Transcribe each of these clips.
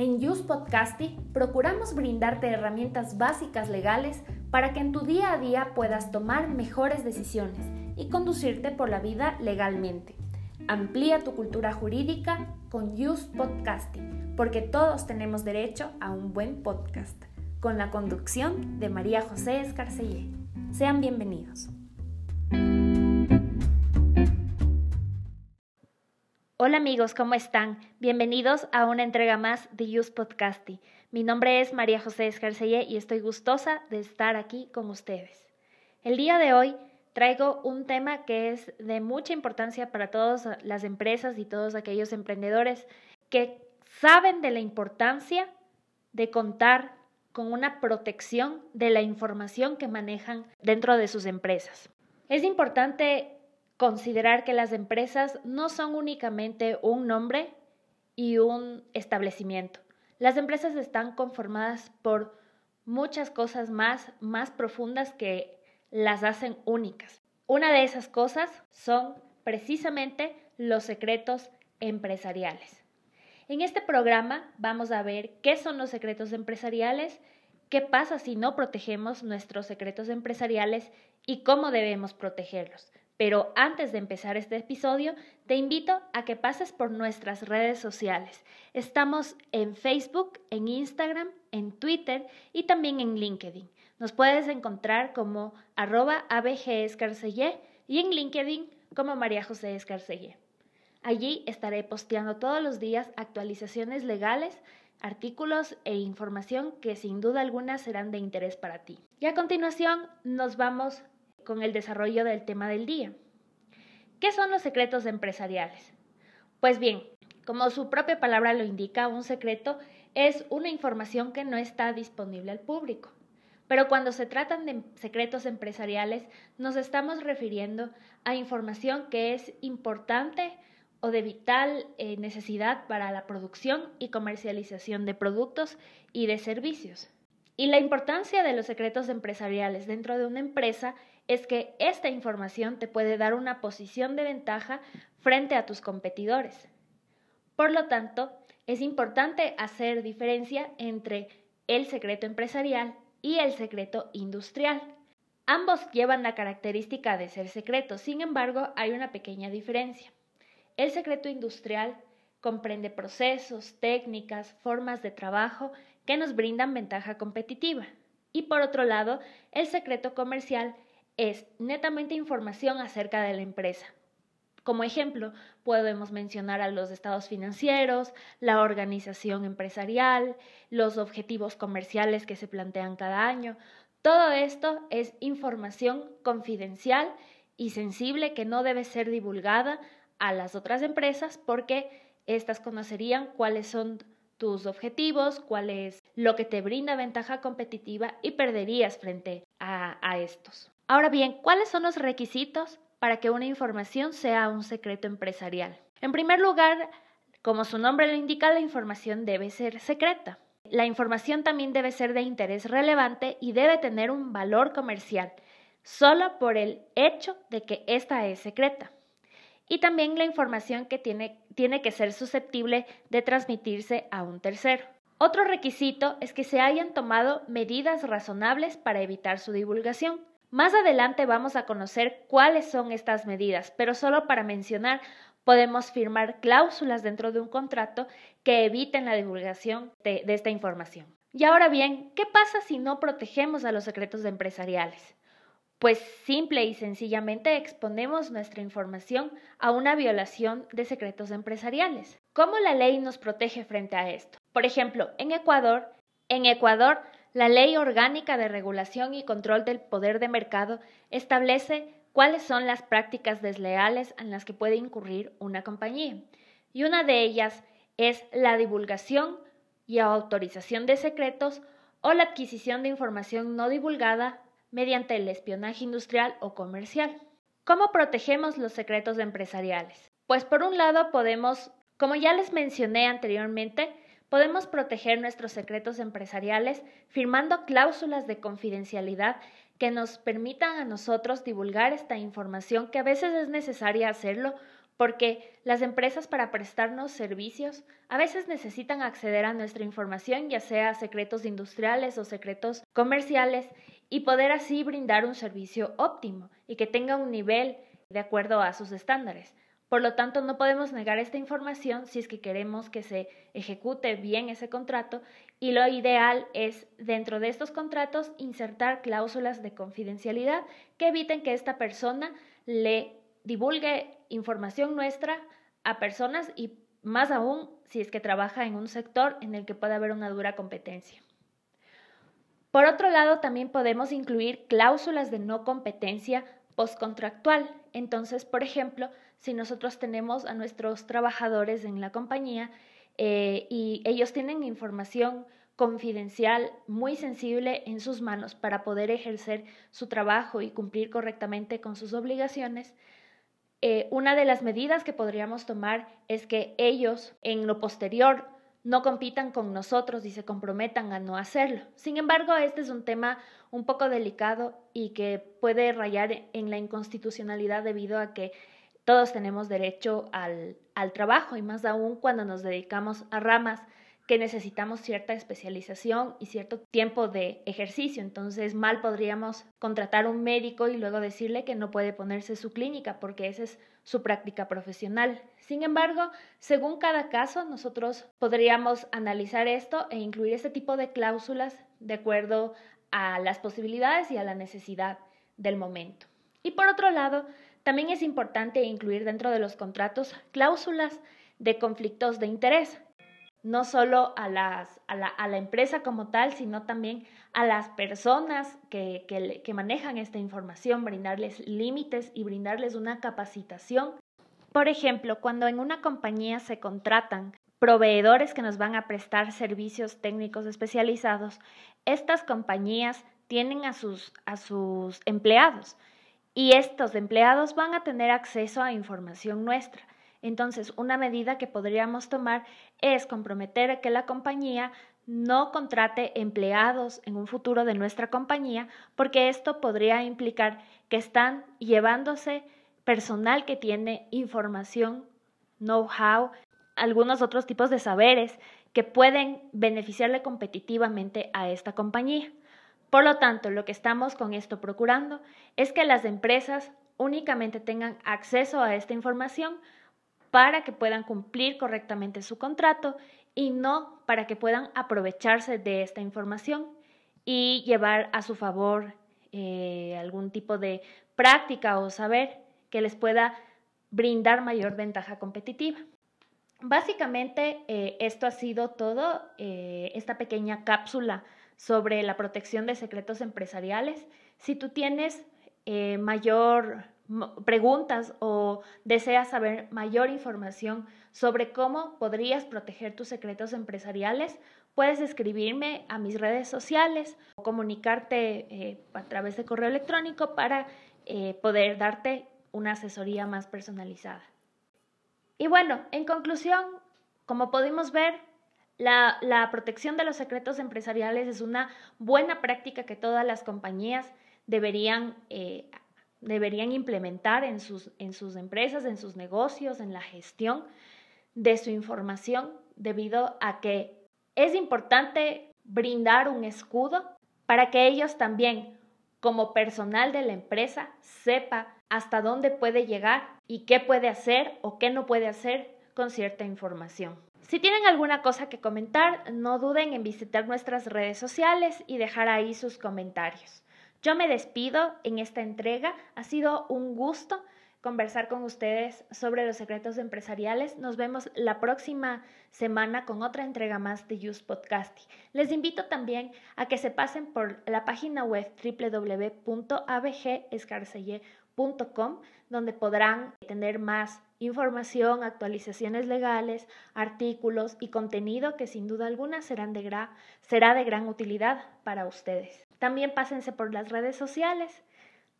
En Use Podcasty procuramos brindarte herramientas básicas legales para que en tu día a día puedas tomar mejores decisiones y conducirte por la vida legalmente. Amplía tu cultura jurídica con Use Podcasty, porque todos tenemos derecho a un buen podcast, con la conducción de María José Escarcellé. Sean bienvenidos. Hola amigos, ¿cómo están? Bienvenidos a una entrega más de Use Podcasty. Mi nombre es María José Escarcelle y estoy gustosa de estar aquí con ustedes. El día de hoy traigo un tema que es de mucha importancia para todas las empresas y todos aquellos emprendedores que saben de la importancia de contar con una protección de la información que manejan dentro de sus empresas. Es importante considerar que las empresas no son únicamente un nombre y un establecimiento. Las empresas están conformadas por muchas cosas más, más profundas que las hacen únicas. Una de esas cosas son precisamente los secretos empresariales. En este programa vamos a ver qué son los secretos empresariales, qué pasa si no protegemos nuestros secretos empresariales y cómo debemos protegerlos. Pero antes de empezar este episodio, te invito a que pases por nuestras redes sociales. Estamos en Facebook, en Instagram, en Twitter y también en LinkedIn. Nos puedes encontrar como arroba abgescarcelle y en LinkedIn como María José Escarcelle. Allí estaré posteando todos los días actualizaciones legales, artículos e información que sin duda alguna serán de interés para ti. Y a continuación nos vamos con el desarrollo del tema del día. ¿Qué son los secretos empresariales? Pues bien, como su propia palabra lo indica, un secreto es una información que no está disponible al público. Pero cuando se tratan de secretos empresariales, nos estamos refiriendo a información que es importante o de vital eh, necesidad para la producción y comercialización de productos y de servicios. Y la importancia de los secretos empresariales dentro de una empresa es que esta información te puede dar una posición de ventaja frente a tus competidores. Por lo tanto, es importante hacer diferencia entre el secreto empresarial y el secreto industrial. Ambos llevan la característica de ser secretos, sin embargo, hay una pequeña diferencia. El secreto industrial comprende procesos, técnicas, formas de trabajo que nos brindan ventaja competitiva. Y por otro lado, el secreto comercial es netamente información acerca de la empresa. Como ejemplo, podemos mencionar a los estados financieros, la organización empresarial, los objetivos comerciales que se plantean cada año. Todo esto es información confidencial y sensible que no debe ser divulgada a las otras empresas porque éstas conocerían cuáles son tus objetivos, cuál es lo que te brinda ventaja competitiva y perderías frente a, a estos. Ahora bien, ¿cuáles son los requisitos para que una información sea un secreto empresarial? En primer lugar, como su nombre lo indica, la información debe ser secreta. La información también debe ser de interés relevante y debe tener un valor comercial, solo por el hecho de que ésta es secreta. Y también la información que tiene, tiene que ser susceptible de transmitirse a un tercero. Otro requisito es que se hayan tomado medidas razonables para evitar su divulgación. Más adelante vamos a conocer cuáles son estas medidas, pero solo para mencionar, podemos firmar cláusulas dentro de un contrato que eviten la divulgación de, esta información. Y ahora bien, ¿qué pasa si no protegemos a los secretos empresariales? Pues simple y sencillamente exponemos nuestra información a una violación de secretos empresariales. ¿Cómo la ley nos protege frente a esto? Por ejemplo, en Ecuador, en Ecuador la Ley Orgánica de Regulación y Control del Poder de Mercado establece cuáles son las prácticas desleales en las que puede incurrir una compañía. Y una de ellas es la divulgación y autorización de secretos o la adquisición de información no divulgada mediante el espionaje industrial o comercial. ¿Cómo protegemos los secretos empresariales? Pues por un lado podemos, como ya les mencioné anteriormente, Podemos proteger nuestros secretos empresariales firmando cláusulas de confidencialidad que nos permitan a nosotros divulgar esta información que a veces es necesaria hacerlo porque las empresas para prestarnos servicios a veces necesitan acceder a nuestra información, ya sea secretos industriales o secretos comerciales, y poder así brindar un servicio óptimo y que tenga un nivel de acuerdo a sus estándares. Por lo tanto, no podemos negar esta información si es que queremos que se ejecute bien ese contrato y lo ideal es dentro de estos contratos insertar cláusulas de confidencialidad que eviten que esta persona le divulgue información nuestra a personas y más aún si es que trabaja en un sector en el que pueda haber una dura competencia. Por otro lado, también podemos incluir cláusulas de no competencia postcontractual. Entonces, por ejemplo, si nosotros tenemos a nuestros trabajadores en la compañía eh, y ellos tienen información confidencial muy sensible en sus manos para poder ejercer su trabajo y cumplir correctamente con sus obligaciones, eh, una de las medidas que podríamos tomar es que ellos en lo posterior no compitan con nosotros y se comprometan a no hacerlo. Sin embargo, este es un tema un poco delicado y que puede rayar en la inconstitucionalidad debido a que todos tenemos derecho al, al trabajo y más aún cuando nos dedicamos a ramas que necesitamos cierta especialización y cierto tiempo de ejercicio. Entonces, mal podríamos contratar un médico y luego decirle que no puede ponerse su clínica porque esa es su práctica profesional. Sin embargo, según cada caso, nosotros podríamos analizar esto e incluir este tipo de cláusulas de acuerdo a las posibilidades y a la necesidad del momento. Y por otro lado, también es importante incluir dentro de los contratos cláusulas de conflictos de interés, no solo a, las, a, la, a la empresa como tal, sino también a las personas que, que, que manejan esta información, brindarles límites y brindarles una capacitación. Por ejemplo, cuando en una compañía se contratan proveedores que nos van a prestar servicios técnicos especializados, estas compañías tienen a sus, a sus empleados y estos empleados van a tener acceso a información nuestra. Entonces, una medida que podríamos tomar es comprometer a que la compañía no contrate empleados en un futuro de nuestra compañía, porque esto podría implicar que están llevándose personal que tiene información, know-how, algunos otros tipos de saberes que pueden beneficiarle competitivamente a esta compañía. Por lo tanto, lo que estamos con esto procurando es que las empresas únicamente tengan acceso a esta información para que puedan cumplir correctamente su contrato y no para que puedan aprovecharse de esta información y llevar a su favor eh, algún tipo de práctica o saber que les pueda brindar mayor ventaja competitiva. Básicamente, eh, esto ha sido todo, eh, esta pequeña cápsula sobre la protección de secretos empresariales. Si tú tienes mayor preguntas o deseas saber mayor información sobre cómo podrías proteger tus secretos empresariales, puedes escribirme a mis redes sociales o comunicarte eh, a través de correo electrónico para eh, poder darte una asesoría más personalizada. Y bueno, en conclusión, como podemos ver, la, la protección de los secretos empresariales es una buena práctica que todas las compañías deberían eh, deberían implementar en sus, en sus empresas, en sus negocios, en la gestión de su información, debido a que es importante brindar un escudo para que ellos también, como personal de la empresa, sepa hasta dónde puede llegar y qué puede hacer o qué no puede hacer con cierta información. Si tienen alguna cosa que comentar, no duden en visitar nuestras redes sociales y dejar ahí sus comentarios. Yo me despido en esta entrega. Ha sido un gusto conversar con ustedes sobre los secretos empresariales. Nos vemos la próxima semana con otra entrega más de Use Podcasting. Les invito también a que se pasen por la página web www.abgescarcelle.com donde podrán tener más información, actualizaciones legales, artículos y contenido que sin duda alguna serán de será de gran utilidad para ustedes. También pásense por las redes sociales,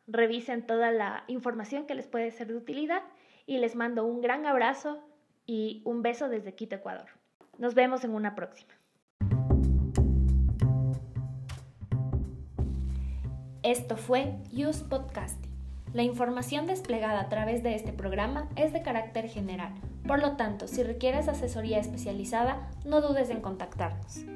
revisen toda la información que les puede ser de utilidad y les mando un gran abrazo y un beso desde Quito, Ecuador. Nos vemos en una próxima. Esto fue Use Podcasting La información desplegada a través de este programa es de carácter general, por lo tanto, si requieres asesoría especializada, no dudes en contactarnos.